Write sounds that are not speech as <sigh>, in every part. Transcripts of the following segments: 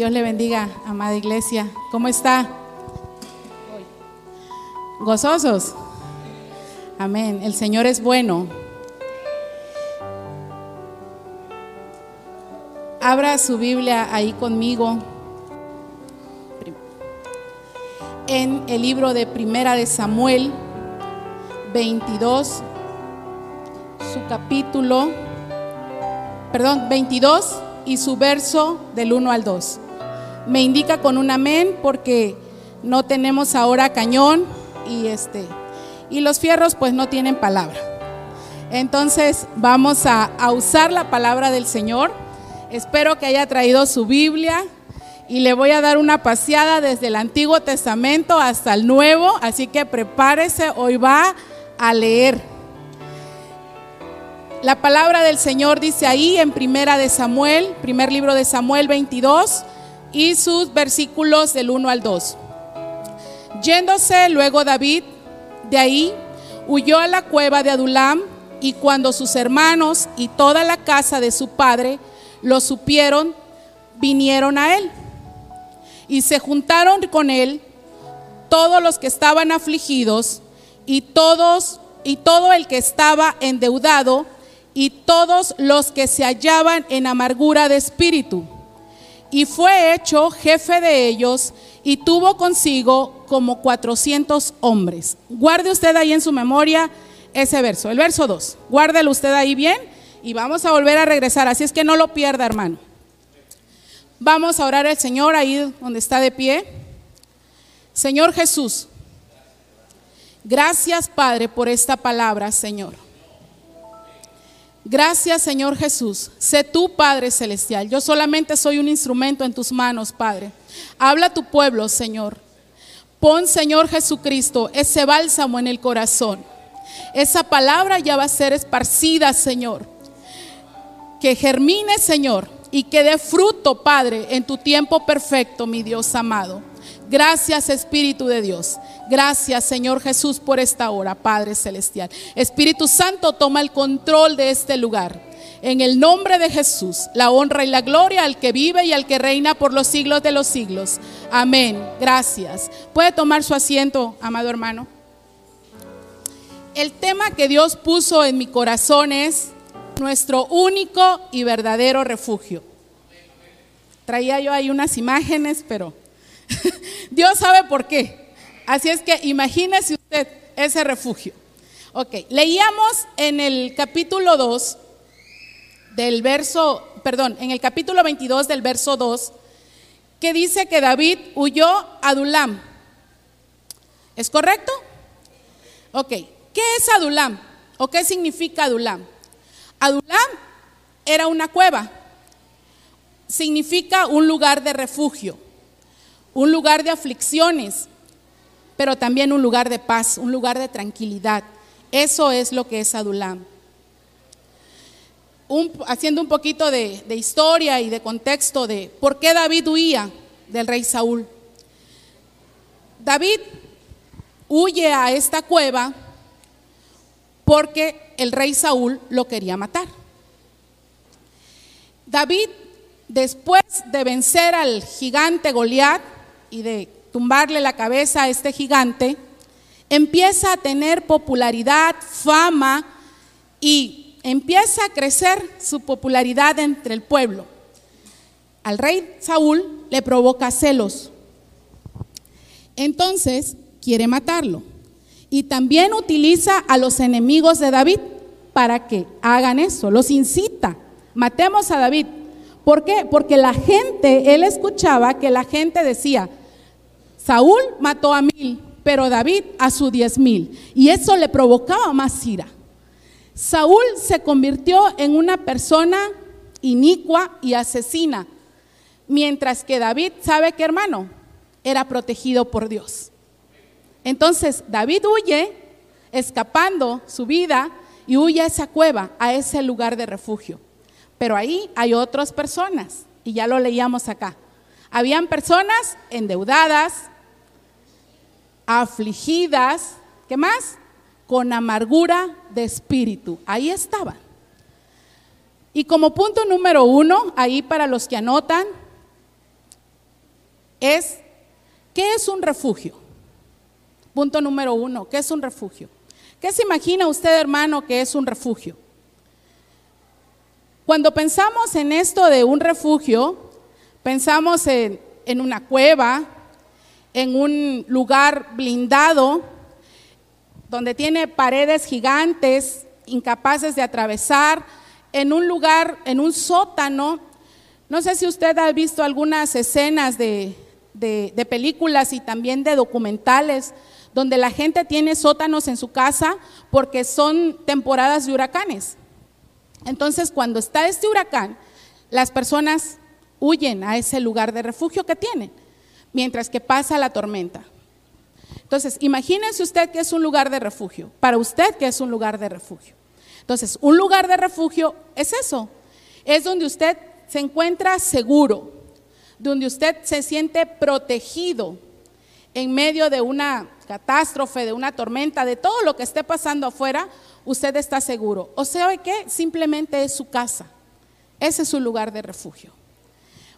Dios le bendiga, amada iglesia. ¿Cómo está? ¿Gozosos? Amén. El Señor es bueno. Abra su Biblia ahí conmigo. En el libro de Primera de Samuel 22, su capítulo, perdón, 22 y su verso del 1 al 2. Me indica con un amén porque no tenemos ahora cañón y este y los fierros pues no tienen palabra. Entonces vamos a, usar la palabra del Señor. Espero que haya traído su Biblia y le voy a dar una paseada desde el Antiguo Testamento hasta el Nuevo, así que prepárese, hoy va a leer. La palabra del Señor dice ahí en Primera de Samuel, primer libro de Samuel 22 y sus versículos del 1 al 2. Yéndose luego David de ahí, huyó a la cueva de Adulam y cuando sus hermanos y toda la casa de su padre lo supieron, vinieron a él. Y se juntaron con él todos los que estaban afligidos y todos y todo el que estaba endeudado y todos los que se hallaban en amargura de espíritu. Y fue hecho jefe de ellos y tuvo consigo como 400 hombres. Guarde usted ahí en su memoria ese verso, el verso 2. Guárdelo usted ahí bien y vamos a volver a regresar. Así es que no lo pierda, hermano. Vamos a orar al Señor ahí donde está de pie. Señor Jesús, gracias Padre por esta palabra, Señor. Gracias Señor Jesús. Sé tú, Padre Celestial. Yo solamente soy un instrumento en tus manos, Padre. Habla a tu pueblo, Señor. Pon, Señor Jesucristo, ese bálsamo en el corazón. Esa palabra ya va a ser esparcida, Señor. Que germine, Señor, y que dé fruto, Padre, en tu tiempo perfecto, mi Dios amado. Gracias Espíritu de Dios. Gracias Señor Jesús por esta hora, Padre Celestial. Espíritu Santo, toma el control de este lugar. En el nombre de Jesús, la honra y la gloria al que vive y al que reina por los siglos de los siglos. Amén. Gracias. Puede tomar su asiento, amado hermano. El tema que Dios puso en mi corazón es nuestro único y verdadero refugio. Traía yo ahí unas imágenes, pero <laughs> Dios sabe por qué. Así es que imagínese usted ese refugio. Ok, leíamos en el capítulo 2 del verso, perdón, en el capítulo 22 del verso 2, que dice que David huyó a Adulam. ¿Es correcto? Ok, ¿qué es Adulam? ¿O qué significa Adulam? Adulam era una cueva, significa un lugar de refugio un lugar de aflicciones, pero también un lugar de paz, un lugar de tranquilidad. Eso es lo que es Adulam. haciendo un poquito de, de historia y de contexto de por qué David huía del rey Saúl. David huye a esta cueva porque el rey Saúl lo quería matar. David, después de vencer al gigante Goliat, y de tumbarle la cabeza a este gigante, empieza a tener popularidad, fama y empieza a crecer su popularidad entre el pueblo. Al rey Saúl le provoca celos. Entonces quiere matarlo. Y también utiliza a los enemigos de David para que hagan eso. Los incita. Matemos a David. ¿Por qué? Porque la gente, él escuchaba que la gente decía, Saúl mató a mil, pero David a su diez mil. Y eso le provocaba más ira. Saúl se convirtió en una persona inicua y asesina, mientras que David, ¿sabe qué hermano? Era protegido por Dios. Entonces David huye, escapando su vida, y huye a esa cueva, a ese lugar de refugio. Pero ahí hay otras personas, y ya lo leíamos acá. Habían personas endeudadas, afligidas, ¿qué más? Con amargura de espíritu. Ahí estaban. Y como punto número uno, ahí para los que anotan, es, ¿qué es un refugio? Punto número uno, ¿qué es un refugio? ¿Qué se imagina usted, hermano, que es un refugio? Cuando pensamos en esto de un refugio, pensamos en, en una cueva, en un lugar blindado, donde tiene paredes gigantes, incapaces de atravesar, en un lugar, en un sótano. No sé si usted ha visto algunas escenas de, películas y también de documentales donde la gente tiene sótanos en su casa porque son temporadas de huracanes. Entonces, cuando está este huracán, las personas huyen a ese lugar de refugio que tienen, mientras que pasa la tormenta. Entonces, imagínense usted que es un lugar de refugio, para usted que es un lugar de refugio. Entonces, un lugar de refugio es eso, es donde usted se encuentra seguro, donde usted se siente protegido en medio de una catástrofe, de una tormenta, de todo lo que esté pasando afuera, usted está seguro. O sea, que simplemente es su casa. Ese es su lugar de refugio.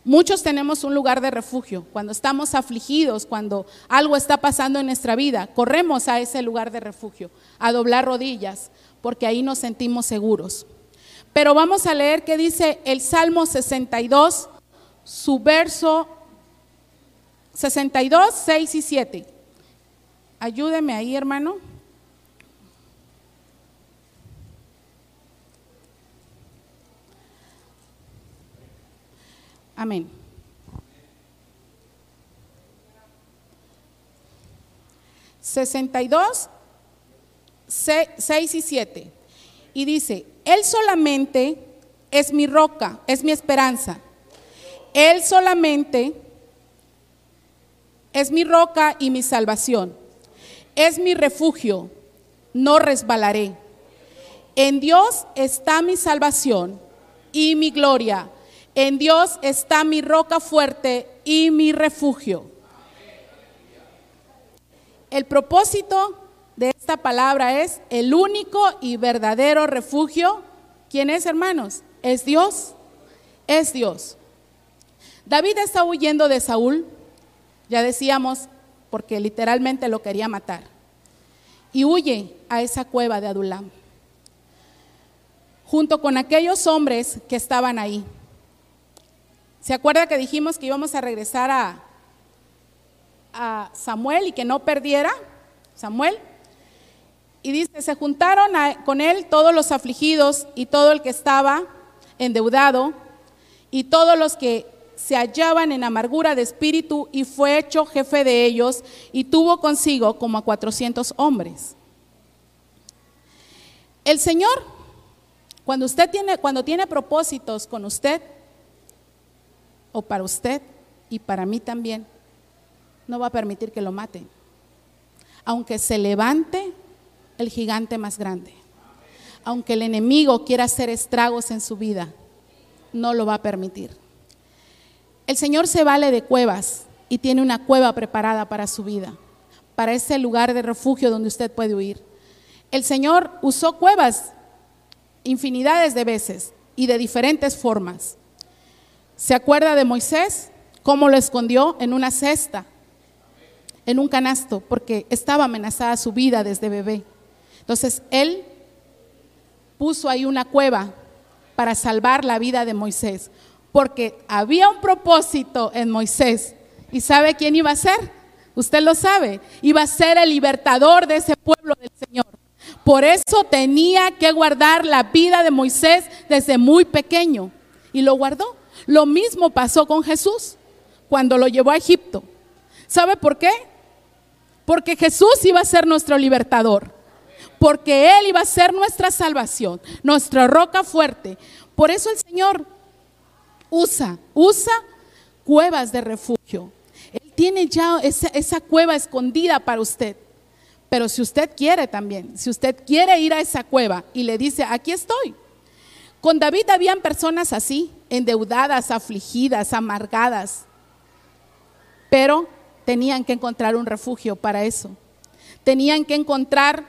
Muchos tenemos un lugar de refugio. Cuando estamos afligidos, cuando algo está pasando en nuestra vida, corremos a ese lugar de refugio, a doblar rodillas, porque ahí nos sentimos seguros. Pero vamos a leer qué dice el Salmo 62, su verso 62, 6 y 7. Ayúdeme ahí, hermano. Amén. Sesenta y dos, seis y siete. Y dice, Él solamente es mi roca, es mi esperanza. Él solamente es mi roca y mi salvación. Es mi refugio, no resbalaré. En Dios está mi salvación y mi gloria en Dios está mi roca fuerte y mi refugio. El propósito de esta palabra es el único y verdadero refugio. ¿Quién es, hermanos? Es Dios. Es Dios. David está huyendo de Saúl, ya decíamos, porque literalmente lo quería matar. Y huye a esa cueva de Adulam, junto con aquellos hombres que estaban ahí. ¿Se acuerda que dijimos que íbamos a regresar a, Samuel y que no perdiera Samuel? Y dice, se juntaron con él todos los afligidos y todo el que estaba endeudado y todos los que se hallaban en amargura de espíritu y fue hecho jefe de ellos y tuvo consigo como a 400 hombres. El Señor, cuando usted tiene, cuando tiene propósitos con usted, o para usted y para mí también, no va a permitir que lo maten. Aunque se levante el gigante más grande, aunque el enemigo quiera hacer estragos en su vida, no lo va a permitir. El Señor se vale de cuevas y tiene una cueva preparada para su vida, para ese lugar de refugio donde usted puede huir. El Señor usó cuevas infinidades de veces y de diferentes formas. ¿Se acuerda de Moisés? ¿Cómo lo escondió? En una cesta, en un canasto, porque estaba amenazada su vida desde bebé. Entonces, él puso ahí una cueva para salvar la vida de Moisés, porque había un propósito en Moisés. ¿Y sabe quién iba a ser? Usted lo sabe, iba a ser el libertador de ese pueblo del Señor. Por eso tenía que guardar la vida de Moisés desde muy pequeño. Y lo guardó. Lo mismo pasó con Jesús cuando lo llevó a Egipto. ¿Sabe por qué? Porque Jesús iba a ser nuestro libertador. Porque Él iba a ser nuestra salvación, nuestra roca fuerte. Por eso el Señor usa, usa cuevas de refugio. Él tiene ya esa, cueva escondida para usted. Pero si usted quiere también, si usted quiere ir a esa cueva y le dice, aquí estoy. Con David habían personas así, endeudadas, afligidas, amargadas. Pero tenían que encontrar un refugio para eso. Tenían que encontrar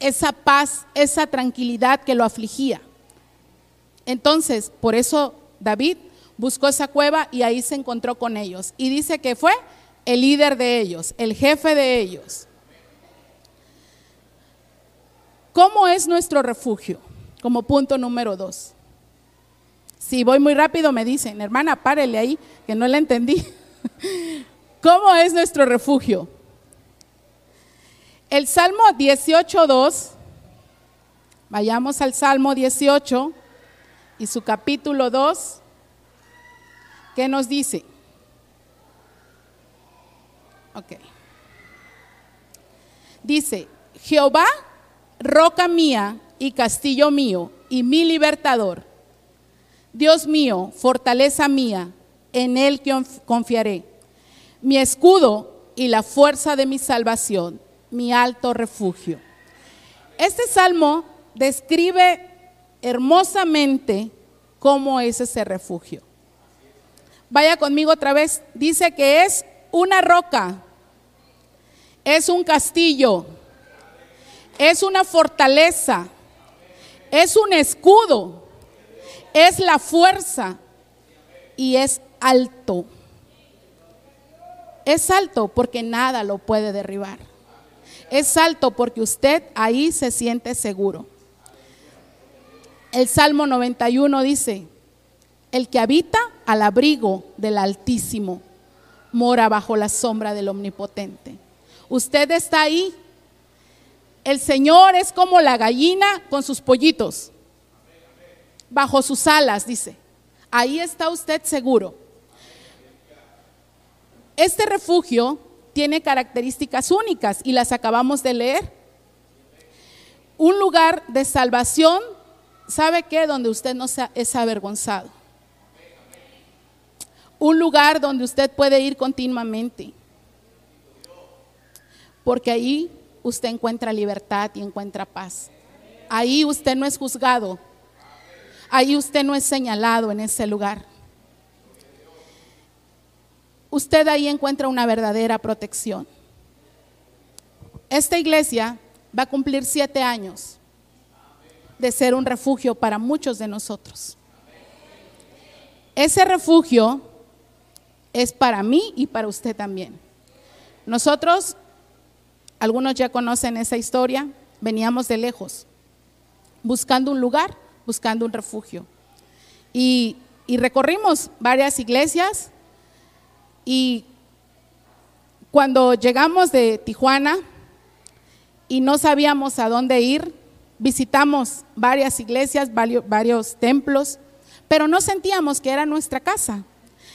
esa paz, esa tranquilidad que lo afligía. Entonces, por eso David buscó esa cueva y ahí se encontró con ellos. Y dice que fue el líder de ellos, el jefe de ellos. ¿Cómo es nuestro refugio? Como punto número dos. Si voy muy rápido me dicen, hermana, párele ahí, que no le entendí. <laughs> ¿Cómo es nuestro refugio? El Salmo 18.2, vayamos al Salmo 18 y su capítulo 2, ¿qué nos dice? Ok. Dice, Jehová, roca mía y castillo mío y mi libertador. Dios mío, fortaleza mía, en él confiaré. Mi escudo y la fuerza de mi salvación, mi alto refugio. Este salmo describe hermosamente cómo es ese refugio. Vaya conmigo otra vez. Dice que es una roca, es un castillo, es una fortaleza, es un escudo, es la fuerza y es alto. Es alto porque nada lo puede derribar. Es alto porque usted ahí se siente seguro. El Salmo 91 dice, el que habita al abrigo del Altísimo mora bajo la sombra del Omnipotente. Usted está ahí. El Señor es como la gallina con sus pollitos, bajo sus alas, dice. Ahí está usted seguro. Este refugio tiene características únicas y las acabamos de leer. Un lugar de salvación, ¿sabe qué? Donde usted no es avergonzado un lugar donde usted puede ir continuamente. Porque ahí usted encuentra libertad y encuentra paz. Ahí usted no es juzgado. Ahí usted no es señalado en ese lugar. Usted ahí encuentra una verdadera protección. Esta iglesia va a cumplir siete años de ser un refugio para muchos de nosotros. Ese refugio es para mí y para usted también. Nosotros, algunos ya conocen esa historia, veníamos de lejos, buscando un lugar, buscando un refugio. Y, recorrimos varias iglesias y cuando llegamos de Tijuana y no sabíamos a dónde ir, visitamos varias iglesias, varios, varios templos, pero no sentíamos que era nuestra casa.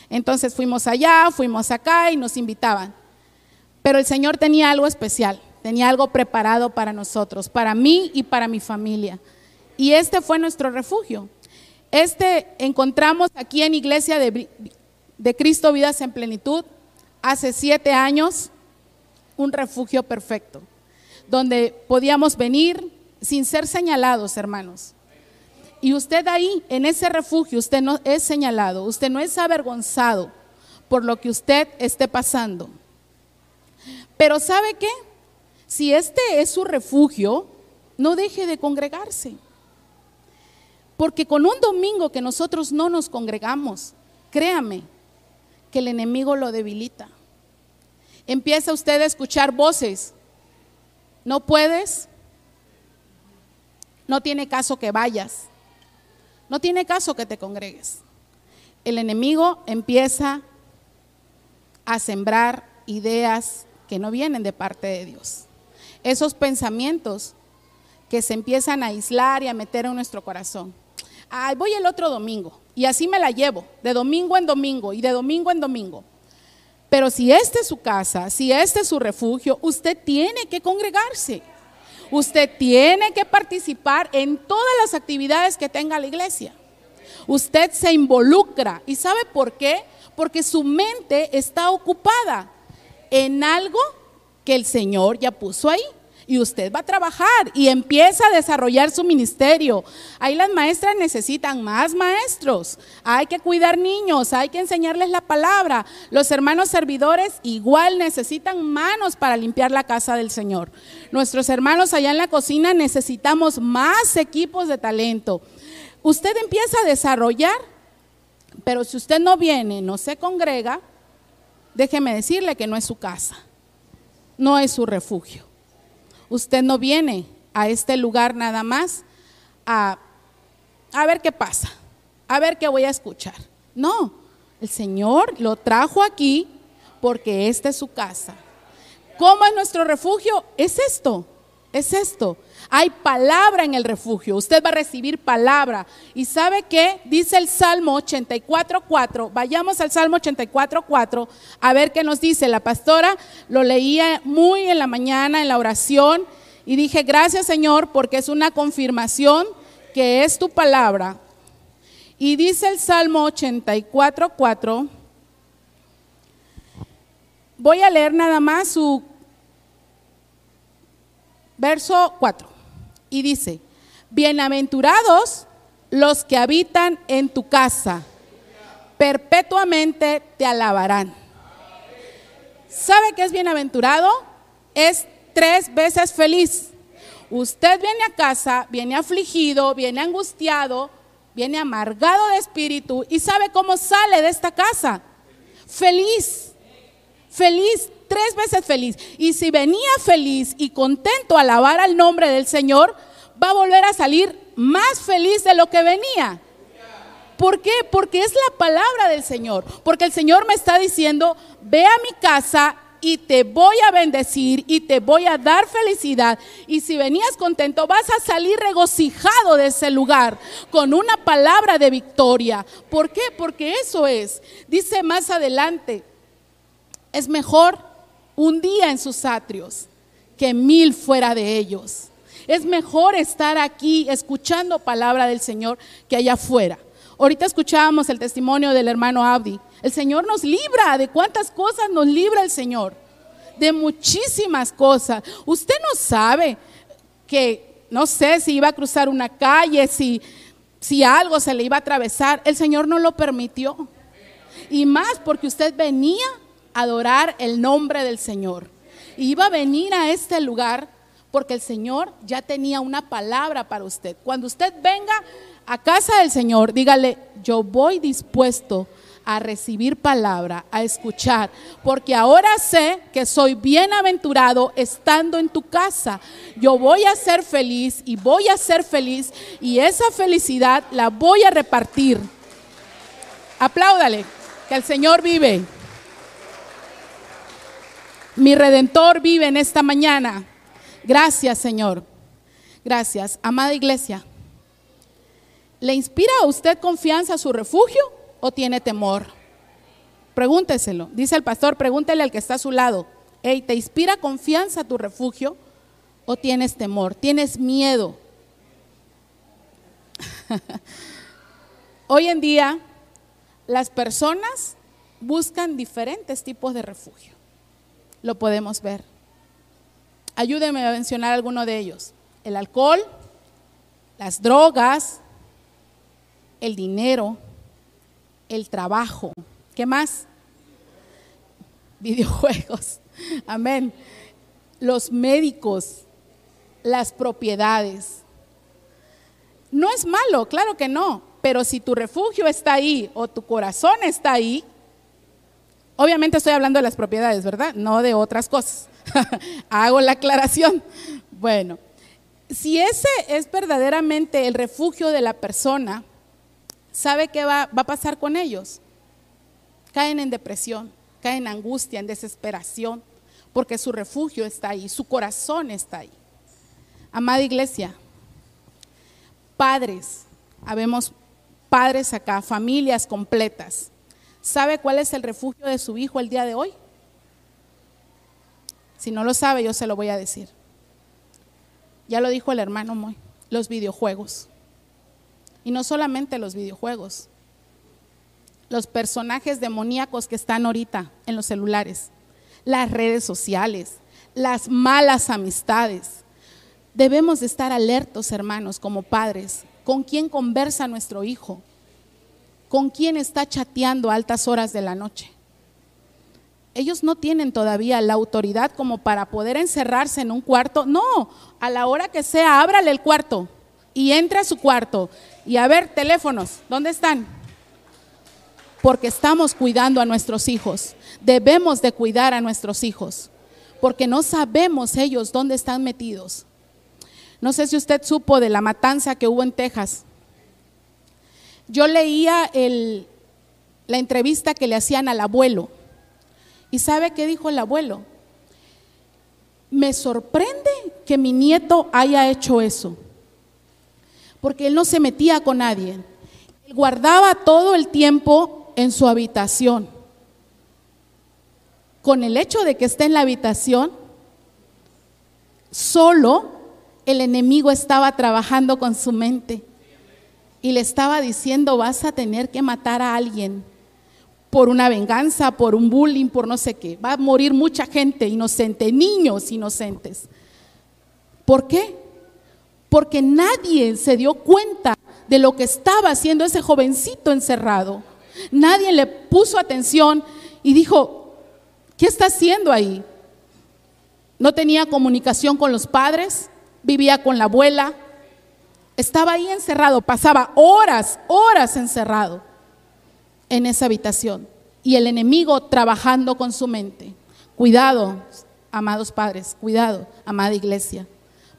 Entonces fuimos allá, fuimos acá y nos invitaban. Pero el Señor tenía algo especial, tenía algo preparado para nosotros, para mí y para mi familia. Y este fue nuestro refugio. Este encontramos aquí en Iglesia de, Cristo Vidas en Plenitud hace siete años, un refugio perfecto, donde podíamos venir sin ser señalados, hermanos. Y usted ahí, en ese refugio, usted no es señalado, usted no es avergonzado por lo que usted esté pasando. Pero ¿sabe qué? Si este es su refugio, no deje de congregarse. Porque con un domingo que nosotros no nos congregamos, créame que el enemigo lo debilita. Empieza usted a escuchar voces. No puedes, no tiene caso que vayas. No tiene caso que te congregues. El enemigo empieza a sembrar ideas que no vienen de parte de Dios. Esos pensamientos que se empiezan a aislar y a meter en nuestro corazón. Ay, voy el otro domingo y así me la llevo, de domingo en domingo y de domingo en domingo. Pero si esta es su casa, si este es su refugio, usted tiene que congregarse. Usted tiene que participar en todas las actividades que tenga la iglesia. Usted se involucra. ¿Y sabe por qué? Porque su mente está ocupada en algo que el Señor ya puso ahí y usted va a trabajar y empieza a desarrollar su ministerio. Ahí las maestras necesitan más maestros. Hay que cuidar niños, hay que enseñarles la palabra. Los hermanos servidores igual necesitan manos para limpiar la casa del Señor. Nuestros hermanos allá en la cocina necesitamos más equipos de talento. Usted empieza a desarrollar Pero si usted no viene, no se congrega, déjeme decirle que no es su casa, no es su refugio. Usted no viene a este lugar nada más a, a ver qué pasa, a ver qué voy a escuchar. No, el Señor lo trajo aquí porque esta es su casa. ¿Cómo es nuestro refugio? Es esto, es esto. Hay palabra en el refugio. Usted va a recibir palabra. ¿Y sabe qué? Dice el Salmo 84.4. Vayamos al Salmo 84.4 a ver qué nos dice. La pastora lo leía muy en la mañana en la oración y dije, gracias Señor, porque es una confirmación que es tu palabra. Y dice el Salmo 84.4. Voy a leer nada más su verso 4 y dice, bienaventurados los que habitan en tu casa, perpetuamente te alabarán. ¿Sabe qué es bienaventurado? Es tres veces feliz. Usted viene a casa, viene afligido, viene angustiado, viene amargado de espíritu y sabe cómo sale de esta casa. Feliz, feliz, tres veces feliz. Y si venía feliz y contento a alabar al nombre del Señor, va a volver a salir más feliz de lo que venía. ¿Por qué? Porque es la palabra del Señor. Porque el Señor me está diciendo, ve a mi casa y te voy a bendecir y te voy a dar felicidad. Y si venías contento, vas a salir regocijado de ese lugar con una palabra de victoria. ¿Por qué? Porque eso es. Dice más adelante, es mejor un día en sus atrios que mil fuera de ellos. Es mejor estar aquí escuchando palabra del Señor que allá afuera. Ahorita escuchábamos el testimonio del hermano Abdi. El Señor nos libra. ¿De cuántas cosas nos libra el Señor? De muchísimas cosas. Usted no sabe que, no sé si iba a cruzar una calle, si, si algo se le iba a atravesar. El Señor no lo permitió. Y más porque usted venía adorar el nombre del Señor. Y iba a venir a este lugar porque el Señor ya tenía una palabra para usted. Cuando usted venga a casa del Señor, dígale, yo voy dispuesto a recibir palabra, a escuchar, porque ahora sé que soy bienaventurado estando en tu casa. Yo voy a ser feliz y voy a ser feliz y esa felicidad la voy a repartir. Apláudale, que el Señor vive. Mi redentor vive en esta mañana. Gracias, Señor. Gracias. Amada iglesia, ¿le inspira a usted confianza su refugio o tiene temor? Pregúnteselo. Dice el pastor, pregúntele al que está a su lado. Hey, ¿te inspira confianza tu refugio o tienes temor? ¿Tienes miedo? <laughs> Hoy en día las personas buscan diferentes tipos de refugio lo podemos ver. Ayúdeme a mencionar alguno de ellos. El alcohol, las drogas, el dinero, el trabajo. ¿Qué más? Videojuegos. <laughs> Amén. Los médicos, las propiedades. No es malo, claro que no, pero si tu refugio está ahí o tu corazón está ahí, Obviamente estoy hablando de las propiedades, ¿verdad? No de otras cosas. <laughs> Hago la aclaración. Bueno, si ese es verdaderamente el refugio de la persona, ¿sabe qué va, a pasar con ellos? Caen en depresión, caen en angustia, en desesperación, porque su refugio está ahí, su corazón está ahí. Amada iglesia, padres, habemos padres acá, familias completas. ¿Sabe cuál es el refugio de su hijo el día de hoy? Si no lo sabe, yo se lo voy a decir. Ya lo dijo el hermano Moy, los videojuegos. Y no solamente los videojuegos, los personajes demoníacos que están ahorita en los celulares, las redes sociales, las malas amistades. Debemos de estar alertos, hermanos, como padres, con quién conversa nuestro hijo, con quién está chateando a altas horas de la noche. Ellos no tienen todavía la autoridad como para poder encerrarse en un cuarto. No, a la hora que sea, ábrale el cuarto y entre a su cuarto. Y a ver, teléfonos, ¿dónde están? porque estamos cuidando a nuestros hijos. Debemos de cuidar a nuestros hijos, porque no sabemos ellos dónde están metidos. No sé si usted supo de la matanza que hubo en Texas. Yo leía la entrevista que le hacían al abuelo. ¿Y sabe qué dijo el abuelo? Me sorprende que mi nieto haya hecho eso, porque él no se metía con nadie. Él guardaba todo el tiempo en su habitación. Con el hecho de que esté en la habitación, solo el enemigo estaba trabajando con su mente y le estaba diciendo, vas a tener que matar a alguien por una venganza, por un bullying, por no sé qué. Va a morir mucha gente inocente, niños inocentes. ¿Por qué? Porque nadie se dio cuenta de lo que estaba haciendo ese jovencito encerrado. Nadie le puso atención y dijo, ¿qué está haciendo ahí? No tenía comunicación con los padres, vivía con la abuela, estaba ahí encerrado, pasaba horas, horas encerrado en esa habitación y el enemigo trabajando con su mente. Cuidado, amados padres, cuidado, amada iglesia.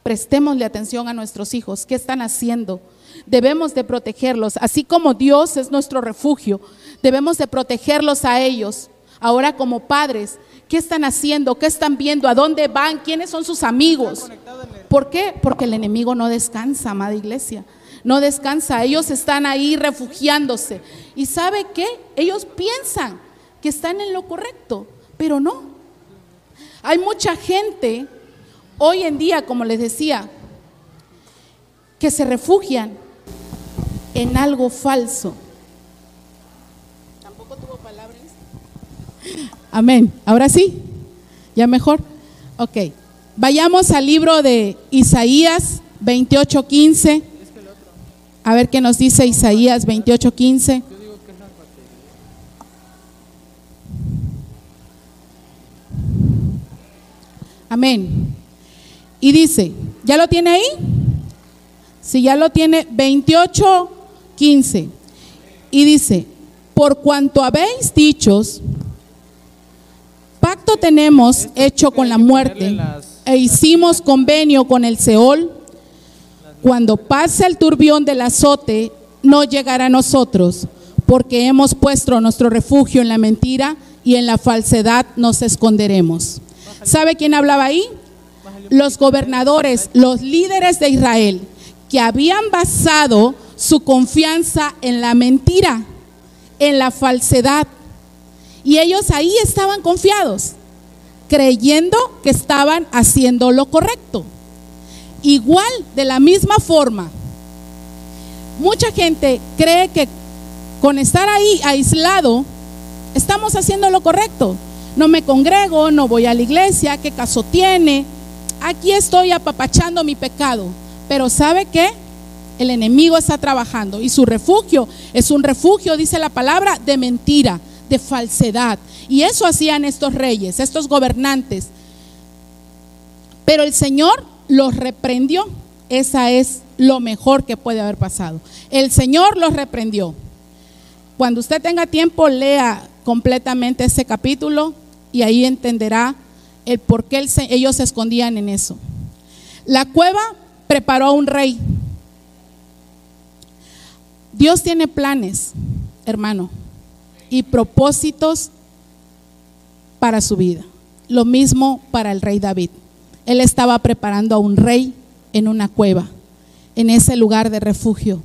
Prestémosle atención a nuestros hijos. ¿Qué están haciendo? Debemos de protegerlos, así como Dios es nuestro refugio. Debemos de protegerlos a ellos. Ahora como padres, ¿qué están haciendo? ¿Qué están viendo? ¿A dónde van? ¿Quiénes son sus amigos? ¿Por qué? Porque el enemigo no descansa, amada iglesia no descansa. Ellos están ahí refugiándose. ¿Y sabe qué? Ellos piensan que están en lo correcto, pero no. Hay mucha gente hoy en día, como les decía, que se refugian en algo falso. Tampoco tuvo palabras. Amén. Ahora sí, ya mejor. Ok. Vayamos al libro de Isaías 28:15. A ver qué nos dice Isaías 28:15. Amén. Y dice, ¿ya lo tiene ahí? Si ya lo tiene, 28:15. Y dice, por cuanto habéis dichos, pacto tenemos hecho con la muerte e hicimos convenio con el Seol cuando pase el turbión del azote, no llegará a nosotros, porque hemos puesto nuestro refugio en la mentira y en la falsedad nos esconderemos. ¿Sabe quién hablaba ahí? Los gobernadores, los líderes de Israel, que habían basado su confianza en la mentira, en la falsedad. Y ellos ahí estaban confiados, creyendo que estaban haciendo lo correcto. Igual, de la misma forma, mucha gente cree que con estar ahí aislado, estamos haciendo lo correcto. No me congrego, no voy a la iglesia, ¿qué caso tiene? Aquí estoy apapachando mi pecado. Pero ¿sabe qué? El enemigo está trabajando y su refugio es un refugio, dice la palabra, de mentira, de falsedad. Y eso hacían estos reyes, estos gobernantes. Pero el Señor los reprendió. Esa es lo mejor que puede haber pasado. El Señor los reprendió. Cuando usted tenga tiempo, lea completamente ese capítulo y ahí entenderá el por qué ellos se escondían en eso. La cueva preparó a un rey. Dios tiene planes, hermano, y propósitos para su vida. Lo mismo para el rey David. Él estaba preparando a un rey en una cueva, en ese lugar de refugio.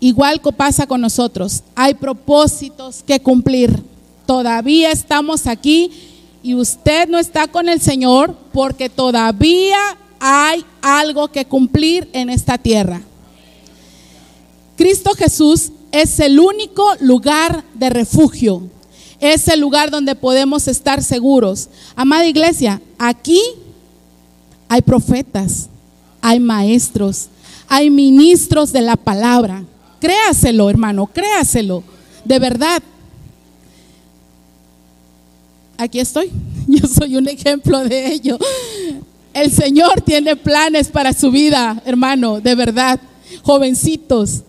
Igual que pasa con nosotros, hay propósitos que cumplir. Todavía estamos aquí y usted no está con el Señor porque todavía hay algo que cumplir en esta tierra. Cristo Jesús es el único lugar de refugio. Es el lugar donde podemos estar seguros. Amada iglesia, aquí hay profetas, hay maestros, hay ministros de la palabra. Créaselo, hermano, créaselo, de verdad. Aquí estoy, <laughs> yo soy un ejemplo de ello. El Señor tiene planes para su vida, hermano, de verdad. Jovencitos,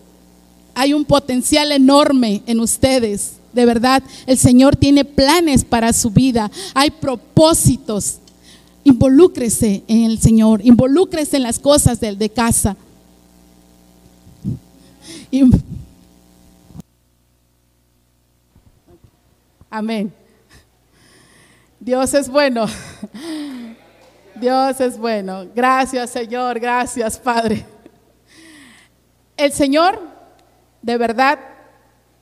Hay un potencial enorme en ustedes. De verdad, el Señor tiene planes para su vida. Hay propósitos. Involúcrese en el Señor. Involúcrese en las cosas de, de casa. Amén. Dios es bueno. Dios es bueno. Gracias Señor, gracias Padre. El Señor de verdad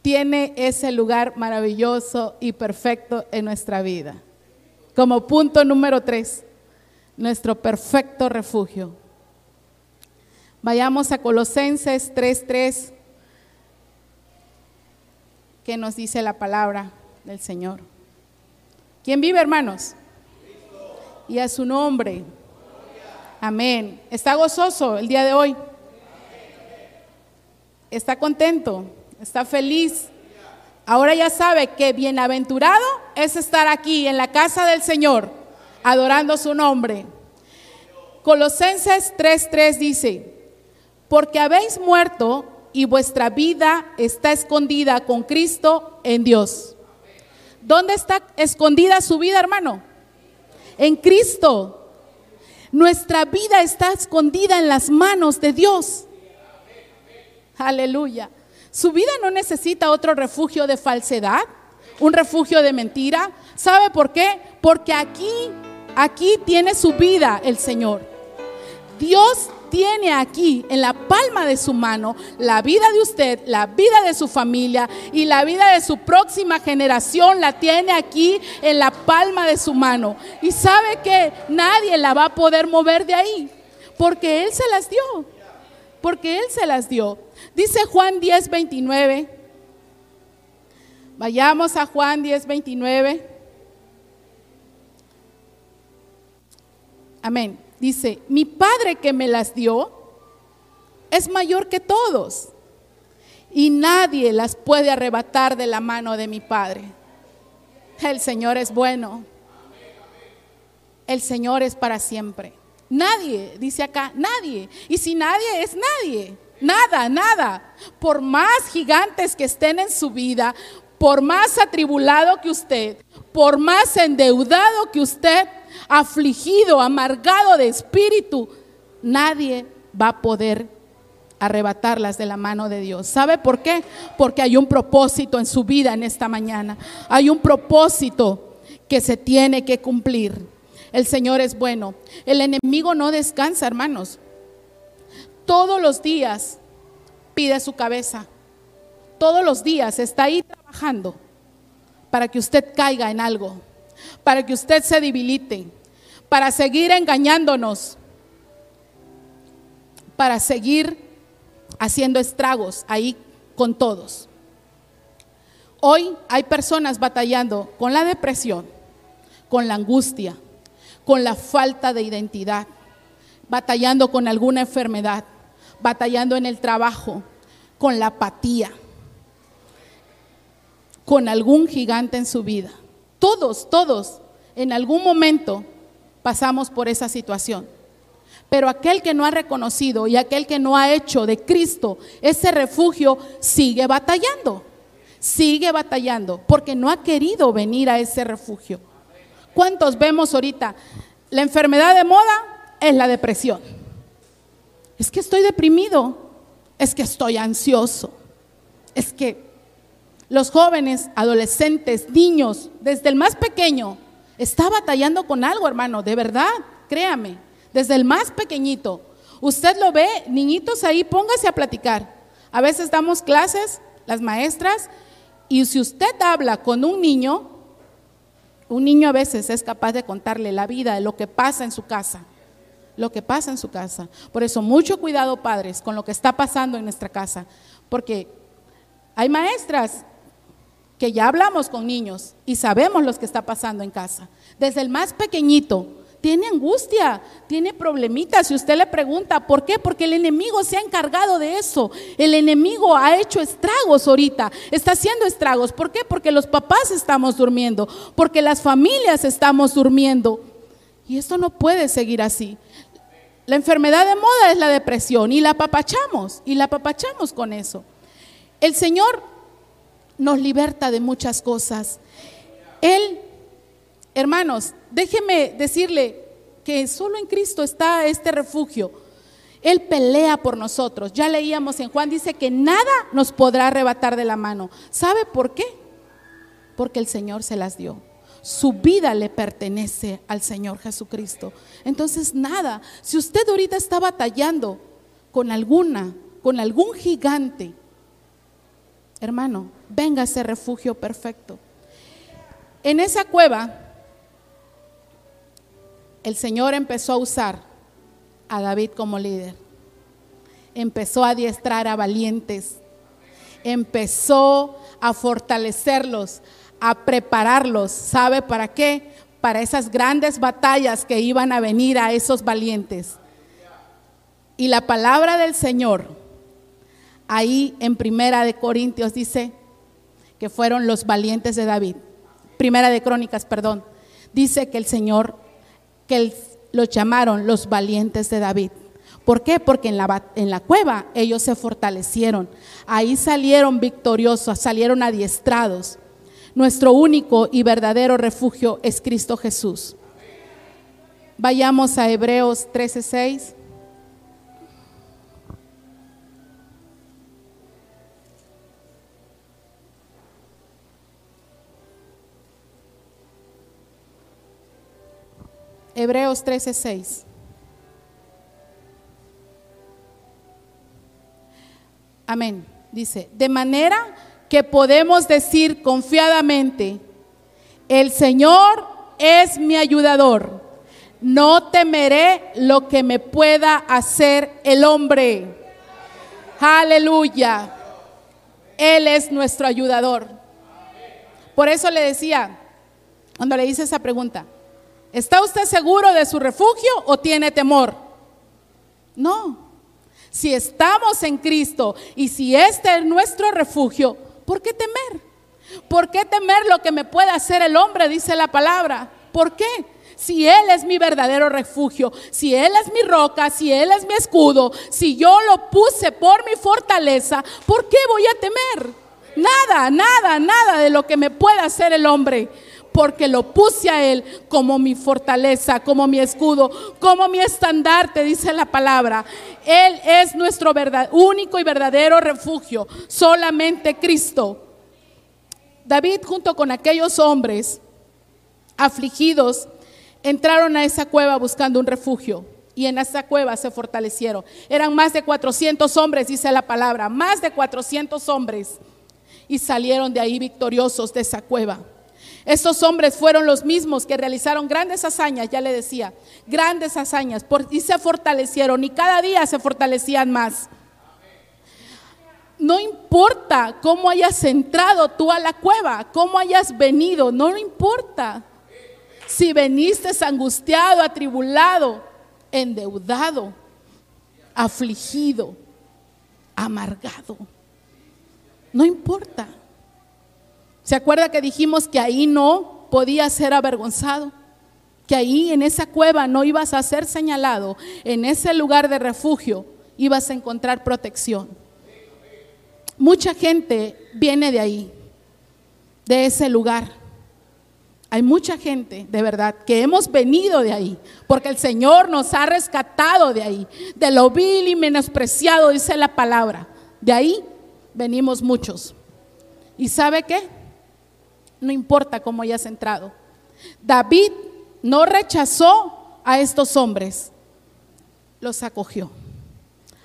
tiene ese lugar maravilloso y perfecto en nuestra vida. Como punto número tres, nuestro perfecto refugio. Vayamos a Colosenses 3:3, que nos dice la palabra del Señor. ¿Quién vive, hermanos? Y a su nombre. Amén. ¿Está gozoso el día de hoy? ¿Está contento? ¿Está feliz? Ahora ya sabe que bienaventurado es estar aquí en la casa del Señor, adorando su nombre. Colosenses 3:3 dice, porque habéis muerto y vuestra vida está escondida con Cristo en Dios. ¿Dónde está escondida su vida, hermano? En Cristo. Nuestra vida está escondida en las manos de Dios. Aleluya. Su vida no necesita otro refugio de falsedad, un refugio de mentira. ¿Sabe por qué? Porque aquí, aquí tiene su vida el Señor. Dios tiene aquí en la palma de su mano la vida de usted, la vida de su familia y la vida de su próxima generación la tiene aquí en la palma de su mano. Y sabe que nadie la va a poder mover de ahí, porque Él se las dio, porque Él se las dio. Dice Juan 10, 29. Vayamos a Juan 10, 29. Amén dice, mi Padre que me las dio es mayor que todos y nadie las puede arrebatar de la mano de mi Padre. El Señor es bueno. El Señor es para siempre. Nadie, dice acá, nadie. Y si nadie es nadie, nada, nada. Por más gigantes que estén en su vida, por más atribulado que usted, por más endeudado que usted, afligido, amargado de espíritu, nadie va a poder arrebatarlas de la mano de Dios. ¿Sabe por qué? Porque hay un propósito en su vida en esta mañana. Hay un propósito que se tiene que cumplir. El Señor es bueno. El enemigo no descansa, hermanos. Todos los días pide su cabeza. Todos los días está ahí trabajando para que usted caiga en algo para que usted se debilite, para seguir engañándonos, para seguir haciendo estragos ahí con todos. Hoy hay personas batallando con la depresión, con la angustia, con la falta de identidad, batallando con alguna enfermedad, batallando en el trabajo, con la apatía, con algún gigante en su vida. Todos, todos, en algún momento pasamos por esa situación. Pero aquel que no ha reconocido y aquel que no ha hecho de Cristo ese refugio sigue batallando. Sigue batallando porque no ha querido venir a ese refugio. ¿Cuántos vemos ahorita? La enfermedad de moda es la depresión. Es que estoy deprimido. Es que estoy ansioso. Es que los jóvenes, adolescentes, niños, desde el más pequeño, está batallando con algo, hermano, de verdad, créame, desde el más pequeñito. Usted lo ve, niñitos ahí, póngase a platicar. A veces damos clases, las maestras, y si usted habla con un niño, un niño a veces es capaz de contarle la vida de lo que pasa en su casa, lo que pasa en su casa. Por eso, mucho cuidado, padres, con lo que está pasando en nuestra casa, porque hay maestras que ya hablamos con niños y sabemos lo que está pasando en casa. Desde el más pequeñito, tiene angustia, tiene problemitas. Si usted le pregunta, ¿por qué? Porque el enemigo se ha encargado de eso. El enemigo ha hecho estragos ahorita, está haciendo estragos. ¿Por qué? Porque los papás estamos durmiendo, porque las familias estamos durmiendo. Y esto no puede seguir así. La enfermedad de moda es la depresión y la apapachamos, y la apapachamos con eso. El Señor nos liberta de muchas cosas. Él, hermanos, déjeme decirle que solo en Cristo está este refugio. Él pelea por nosotros. Ya leíamos en Juan, dice que nada nos podrá arrebatar de la mano. ¿Sabe por qué? Porque el Señor se las dio. Su vida le pertenece al Señor Jesucristo. Entonces, nada, si usted ahorita está batallando con alguna, con algún gigante, hermano, venga a ese refugio perfecto. En esa cueva, el Señor empezó a usar a David como líder. Empezó a adiestrar a valientes. Empezó a fortalecerlos, a prepararlos. ¿Sabe para qué? Para esas grandes batallas que iban a venir a esos valientes. Y la palabra del Señor ahí en Primera de Corintios dice que fueron los valientes de David. Primera de Crónicas, perdón. Dice que el Señor, que los llamaron los valientes de David. ¿Por qué? Porque en la, en la cueva ellos se fortalecieron. Ahí salieron victoriosos, salieron adiestrados. Nuestro único y verdadero refugio es Cristo Jesús. Vayamos a Hebreos 13:6. Hebreos 13:6. Amén. Dice, de manera que podemos decir confiadamente, el Señor es mi ayudador. No temeré lo que me pueda hacer el hombre. Aleluya. Él es nuestro ayudador. Por eso le decía, cuando le hice esa pregunta, ¿Está usted seguro de su refugio o tiene temor? No. Si estamos en Cristo y si este es nuestro refugio, ¿por qué temer? ¿Por qué temer lo que me puede hacer el hombre? Dice la palabra. ¿Por qué? Si Él es mi verdadero refugio, si Él es mi roca, si Él es mi escudo, si yo lo puse por mi fortaleza, ¿por qué voy a temer? Nada, nada, nada de lo que me pueda hacer el hombre porque lo puse a Él como mi fortaleza, como mi escudo, como mi estandarte, dice la palabra. Él es nuestro único y verdadero refugio, solamente Cristo. David junto con aquellos hombres afligidos entraron a esa cueva buscando un refugio y en esa cueva se fortalecieron. Eran más de 400 hombres, dice la palabra, más de 400 hombres y salieron de ahí victoriosos de esa cueva. Estos hombres fueron los mismos que realizaron grandes hazañas, ya le decía, grandes hazañas, y se fortalecieron y cada día se fortalecían más. No importa cómo hayas entrado tú a la cueva, cómo hayas venido, no importa. Si veniste angustiado, atribulado, endeudado, afligido, amargado, no importa. ¿Se acuerda que dijimos que ahí no podía ser avergonzado? Que ahí en esa cueva no ibas a ser señalado, en ese lugar de refugio ibas a encontrar protección. Mucha gente viene de ahí, de ese lugar. Hay mucha gente, de verdad, que hemos venido de ahí, porque el Señor nos ha rescatado de ahí, de lo vil y menospreciado, dice la palabra. De ahí venimos muchos. ¿Y sabe qué? No importa cómo hayas entrado. David no rechazó a estos hombres, los acogió.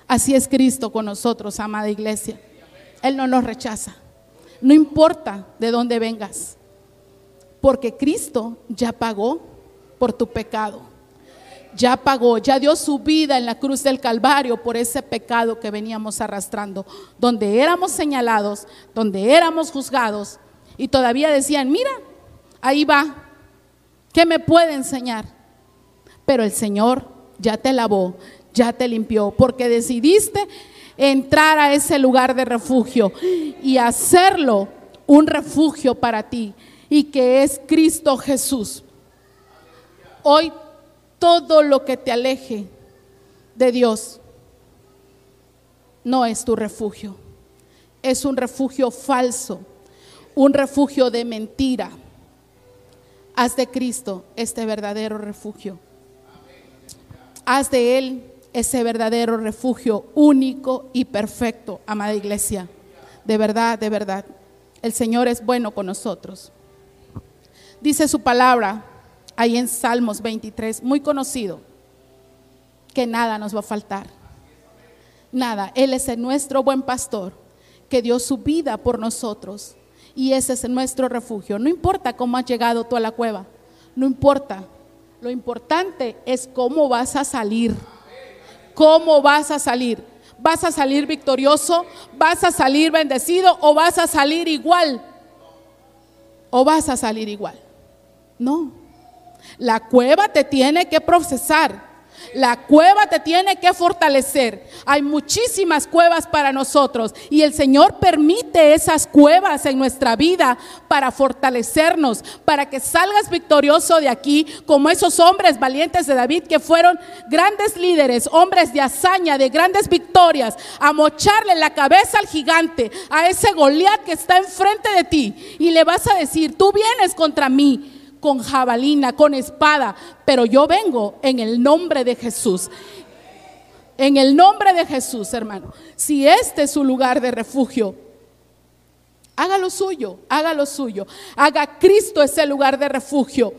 Así es Cristo con nosotros, amada iglesia. Él no nos rechaza. No importa de dónde vengas, porque Cristo ya pagó por tu pecado. Ya pagó, ya dio su vida en la cruz del Calvario por ese pecado que veníamos arrastrando, donde éramos señalados, donde éramos juzgados, y todavía decían, mira, ahí va, ¿qué me puede enseñar? Pero el Señor ya te lavó, ya te limpió, porque decidiste entrar a ese lugar de refugio y hacerlo un refugio para ti y que es Cristo Jesús. Hoy todo lo que te aleje de Dios no es tu refugio. es un refugio falso, un refugio de mentira. Haz de Cristo este verdadero refugio. Haz de Él ese verdadero refugio único y perfecto, amada iglesia. De verdad, de verdad. El Señor es bueno con nosotros. Dice su palabra ahí en Salmos 23, muy conocido, que nada nos va a faltar. Nada. Él es nuestro buen pastor que dio su vida por nosotros. Y ese es nuestro refugio. No importa cómo has llegado tú a la cueva. No importa. Lo importante es cómo vas a salir. ¿Cómo vas a salir? ¿Vas a salir victorioso? ¿Vas a salir bendecido? ¿O vas a salir igual? ¿O vas a salir igual? No. La cueva te tiene que procesar. La cueva te tiene que fortalecer. Hay muchísimas cuevas para nosotros y el Señor permite esas cuevas en nuestra vida para fortalecernos, para que salgas victorioso de aquí como esos hombres valientes de David que fueron grandes líderes, hombres de hazaña, de grandes victorias, a mocharle la cabeza al gigante, a ese Goliat que está enfrente de ti y le vas a decir, tú vienes contra mí con jabalina, con espada, pero yo vengo en el nombre de Jesús. En el nombre de Jesús, hermano. Si este es su lugar de refugio, haga lo suyo, haga lo suyo. Haga Cristo ese lugar de refugio.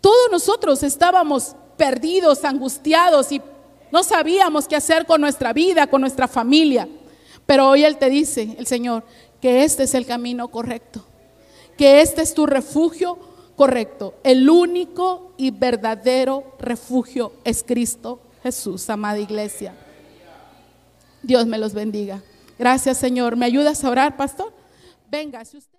Todos nosotros estábamos perdidos, angustiados y no sabíamos qué hacer con nuestra vida, con nuestra familia. Pero hoy Él te dice, el Señor, que este es el camino correcto, que este es tu refugio correcto. El único y verdadero refugio es Cristo Jesús, amada iglesia. Dios me los bendiga. Gracias, Señor. ¿Me ayudas a orar, pastor? Venga, si usted.